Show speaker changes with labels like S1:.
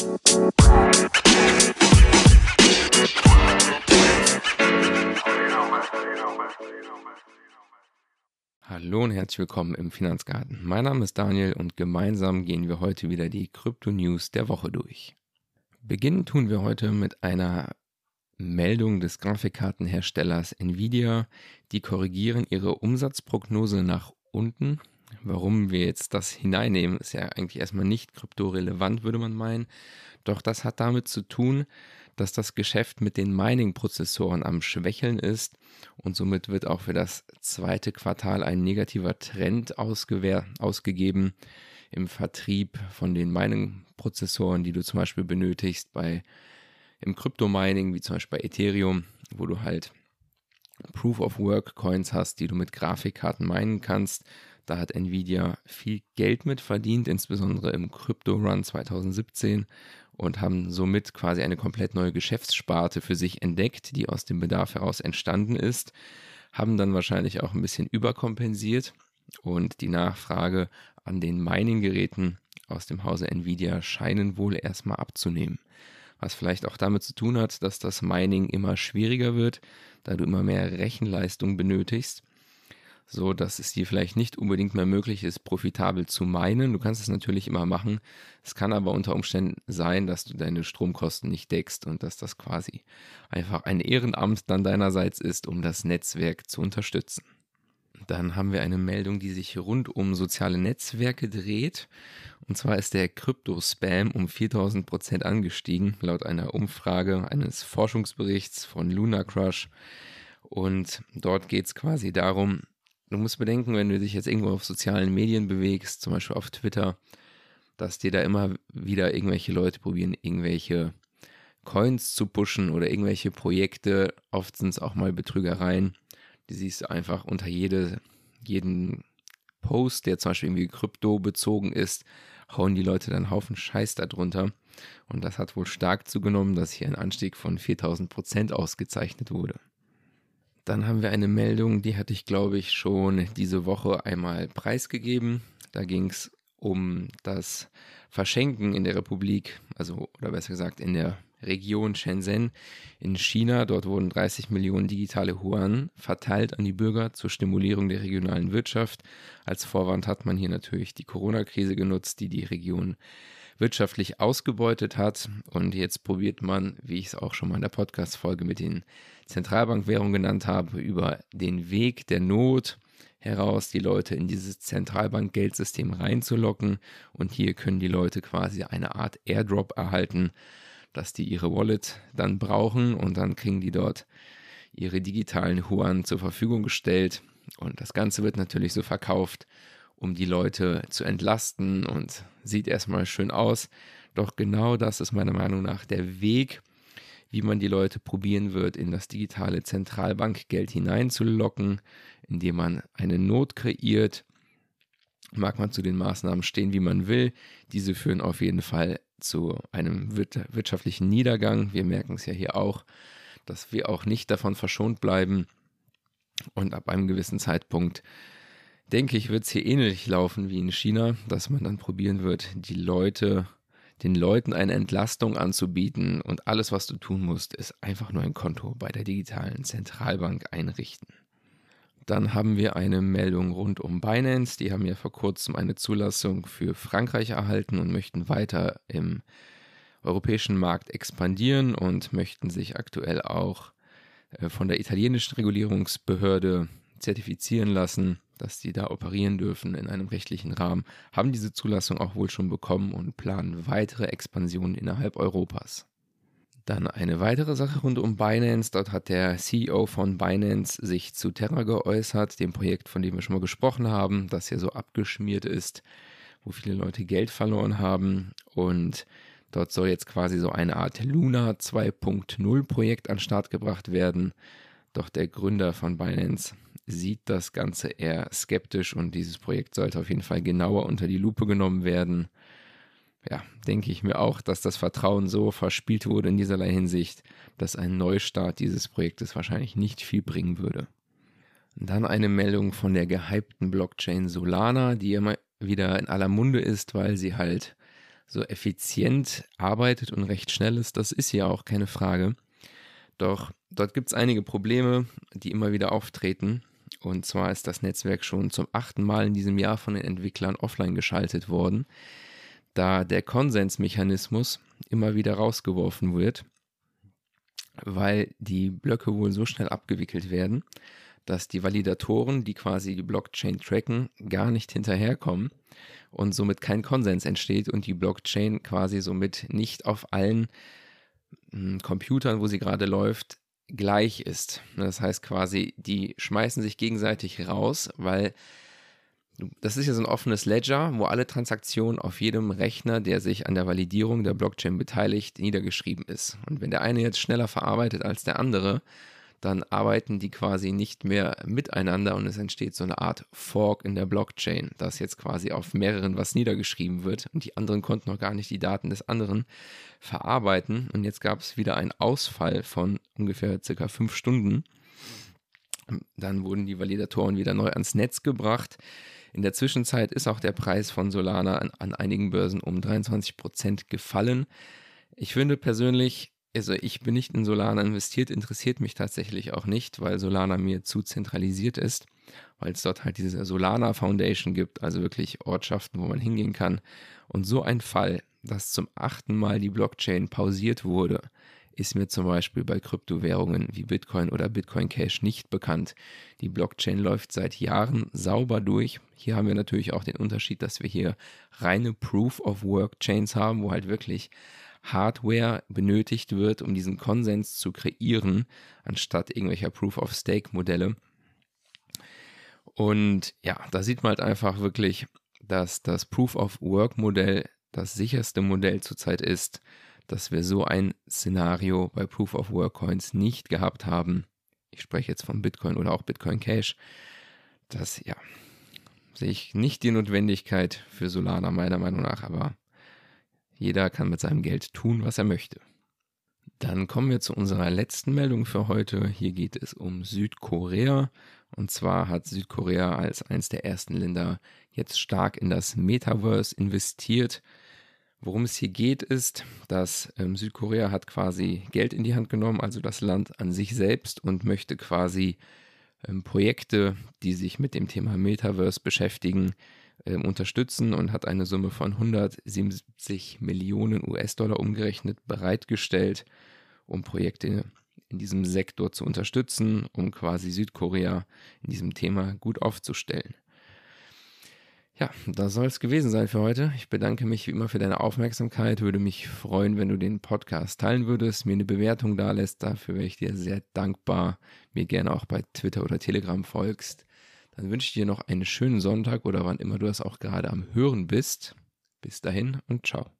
S1: Hallo und herzlich willkommen im Finanzgarten. Mein Name ist Daniel und gemeinsam gehen wir heute wieder die Krypto-News der Woche durch. Beginnen tun wir heute mit einer Meldung des Grafikkartenherstellers Nvidia. Die korrigieren ihre Umsatzprognose nach unten. Warum wir jetzt das hineinnehmen, ist ja eigentlich erstmal nicht kryptorelevant, würde man meinen. Doch das hat damit zu tun, dass das Geschäft mit den Mining-Prozessoren am Schwächeln ist und somit wird auch für das zweite Quartal ein negativer Trend ausgegeben im Vertrieb von den Mining-Prozessoren, die du zum Beispiel benötigst bei im Krypto-Mining, wie zum Beispiel bei Ethereum, wo du halt Proof-of-Work-Coins hast, die du mit Grafikkarten meinen kannst. Da hat Nvidia viel Geld mit verdient, insbesondere im Crypto-Run 2017 und haben somit quasi eine komplett neue Geschäftssparte für sich entdeckt, die aus dem Bedarf heraus entstanden ist, haben dann wahrscheinlich auch ein bisschen überkompensiert und die Nachfrage an den Mining-Geräten aus dem Hause Nvidia scheinen wohl erstmal abzunehmen. Was vielleicht auch damit zu tun hat, dass das Mining immer schwieriger wird, da du immer mehr Rechenleistung benötigst so dass es dir vielleicht nicht unbedingt mehr möglich ist, profitabel zu meinen. Du kannst es natürlich immer machen. Es kann aber unter Umständen sein, dass du deine Stromkosten nicht deckst und dass das quasi einfach ein Ehrenamt dann deinerseits ist, um das Netzwerk zu unterstützen. Dann haben wir eine Meldung, die sich rund um soziale Netzwerke dreht. Und zwar ist der Krypto-Spam um 4000 Prozent angestiegen, laut einer Umfrage eines Forschungsberichts von Luna Crush. Und dort geht es quasi darum, du musst bedenken, wenn du dich jetzt irgendwo auf sozialen Medien bewegst, zum Beispiel auf Twitter, dass dir da immer wieder irgendwelche Leute probieren, irgendwelche Coins zu pushen oder irgendwelche Projekte. Oft sind es auch mal Betrügereien. Die siehst du einfach unter jede, jeden Post, der zum Beispiel irgendwie Krypto bezogen ist, hauen die Leute dann Haufen Scheiß darunter. Und das hat wohl stark zugenommen, dass hier ein Anstieg von 4000 Prozent ausgezeichnet wurde. Dann haben wir eine Meldung, die hatte ich, glaube ich, schon diese Woche einmal preisgegeben. Da ging es um das Verschenken in der Republik, also oder besser gesagt in der Region Shenzhen in China. Dort wurden 30 Millionen digitale Yuan verteilt an die Bürger zur Stimulierung der regionalen Wirtschaft. Als Vorwand hat man hier natürlich die Corona-Krise genutzt, die die Region wirtschaftlich ausgebeutet hat. Und jetzt probiert man, wie ich es auch schon mal in der Podcast-Folge mit den Zentralbankwährungen genannt habe, über den Weg der Not heraus die Leute in dieses Zentralbankgeldsystem reinzulocken. Und hier können die Leute quasi eine Art Airdrop erhalten, dass die ihre Wallet dann brauchen und dann kriegen die dort ihre digitalen Huan zur Verfügung gestellt. Und das Ganze wird natürlich so verkauft, um die Leute zu entlasten und sieht erstmal schön aus. Doch genau das ist meiner Meinung nach der Weg, wie man die Leute probieren wird, in das digitale Zentralbankgeld hineinzulocken, indem man eine Not kreiert. Mag man zu den Maßnahmen stehen, wie man will. Diese führen auf jeden Fall zu einem wirtschaftlichen Niedergang. Wir merken es ja hier auch, dass wir auch nicht davon verschont bleiben. Und ab einem gewissen Zeitpunkt, denke ich, wird es hier ähnlich laufen wie in China, dass man dann probieren wird, die Leute den Leuten eine Entlastung anzubieten und alles, was du tun musst, ist einfach nur ein Konto bei der digitalen Zentralbank einrichten. Dann haben wir eine Meldung rund um Binance. Die haben ja vor kurzem eine Zulassung für Frankreich erhalten und möchten weiter im europäischen Markt expandieren und möchten sich aktuell auch äh, von der italienischen Regulierungsbehörde zertifizieren lassen dass die da operieren dürfen in einem rechtlichen Rahmen, haben diese Zulassung auch wohl schon bekommen und planen weitere Expansionen innerhalb Europas. Dann eine weitere Sache rund um Binance. Dort hat der CEO von Binance sich zu Terra geäußert, dem Projekt, von dem wir schon mal gesprochen haben, das ja so abgeschmiert ist, wo viele Leute Geld verloren haben. Und dort soll jetzt quasi so eine Art Luna 2.0 Projekt an Start gebracht werden. Doch der Gründer von Binance sieht das Ganze eher skeptisch und dieses Projekt sollte auf jeden Fall genauer unter die Lupe genommen werden. Ja, denke ich mir auch, dass das Vertrauen so verspielt wurde in dieserlei Hinsicht, dass ein Neustart dieses Projektes wahrscheinlich nicht viel bringen würde. Dann eine Meldung von der gehypten Blockchain Solana, die immer wieder in aller Munde ist, weil sie halt so effizient arbeitet und recht schnell ist, das ist ja auch keine Frage. Doch dort gibt es einige Probleme, die immer wieder auftreten. Und zwar ist das Netzwerk schon zum achten Mal in diesem Jahr von den Entwicklern offline geschaltet worden, da der Konsensmechanismus immer wieder rausgeworfen wird, weil die Blöcke wohl so schnell abgewickelt werden, dass die Validatoren, die quasi die Blockchain tracken, gar nicht hinterherkommen und somit kein Konsens entsteht und die Blockchain quasi somit nicht auf allen hm, Computern, wo sie gerade läuft, gleich ist. Das heißt quasi, die schmeißen sich gegenseitig raus, weil das ist ja so ein offenes Ledger, wo alle Transaktionen auf jedem Rechner, der sich an der Validierung der Blockchain beteiligt, niedergeschrieben ist. Und wenn der eine jetzt schneller verarbeitet als der andere, dann arbeiten die quasi nicht mehr miteinander und es entsteht so eine Art Fork in der Blockchain, dass jetzt quasi auf mehreren was niedergeschrieben wird und die anderen konnten noch gar nicht die Daten des anderen verarbeiten. Und jetzt gab es wieder einen Ausfall von ungefähr circa fünf Stunden. Dann wurden die Validatoren wieder neu ans Netz gebracht. In der Zwischenzeit ist auch der Preis von Solana an, an einigen Börsen um 23 Prozent gefallen. Ich finde persönlich, also ich bin nicht in Solana investiert, interessiert mich tatsächlich auch nicht, weil Solana mir zu zentralisiert ist, weil es dort halt diese Solana Foundation gibt, also wirklich Ortschaften, wo man hingehen kann. Und so ein Fall, dass zum achten Mal die Blockchain pausiert wurde, ist mir zum Beispiel bei Kryptowährungen wie Bitcoin oder Bitcoin Cash nicht bekannt. Die Blockchain läuft seit Jahren sauber durch. Hier haben wir natürlich auch den Unterschied, dass wir hier reine Proof of Work Chains haben, wo halt wirklich Hardware benötigt wird, um diesen Konsens zu kreieren, anstatt irgendwelcher Proof-of-Stake-Modelle. Und ja, da sieht man halt einfach wirklich, dass das Proof-of-Work-Modell das sicherste Modell zurzeit ist, dass wir so ein Szenario bei Proof-of-Work-Coins nicht gehabt haben. Ich spreche jetzt von Bitcoin oder auch Bitcoin Cash. Das, ja, sehe ich nicht die Notwendigkeit für Solana meiner Meinung nach, aber jeder kann mit seinem Geld tun, was er möchte. Dann kommen wir zu unserer letzten Meldung für heute. Hier geht es um Südkorea. Und zwar hat Südkorea als eines der ersten Länder jetzt stark in das Metaverse investiert. Worum es hier geht, ist, dass ähm, Südkorea hat quasi Geld in die Hand genommen, also das Land an sich selbst und möchte quasi ähm, Projekte, die sich mit dem Thema Metaverse beschäftigen, äh, unterstützen und hat eine Summe von 177 Millionen US-Dollar umgerechnet bereitgestellt, um Projekte in diesem Sektor zu unterstützen, um quasi Südkorea in diesem Thema gut aufzustellen. Ja, das soll es gewesen sein für heute. Ich bedanke mich wie immer für deine Aufmerksamkeit. Würde mich freuen, wenn du den Podcast teilen würdest, mir eine Bewertung da lässt. Dafür wäre ich dir sehr dankbar. Mir gerne auch bei Twitter oder Telegram folgst. Dann wünsche ich dir noch einen schönen Sonntag oder wann immer du das auch gerade am Hören bist. Bis dahin und ciao.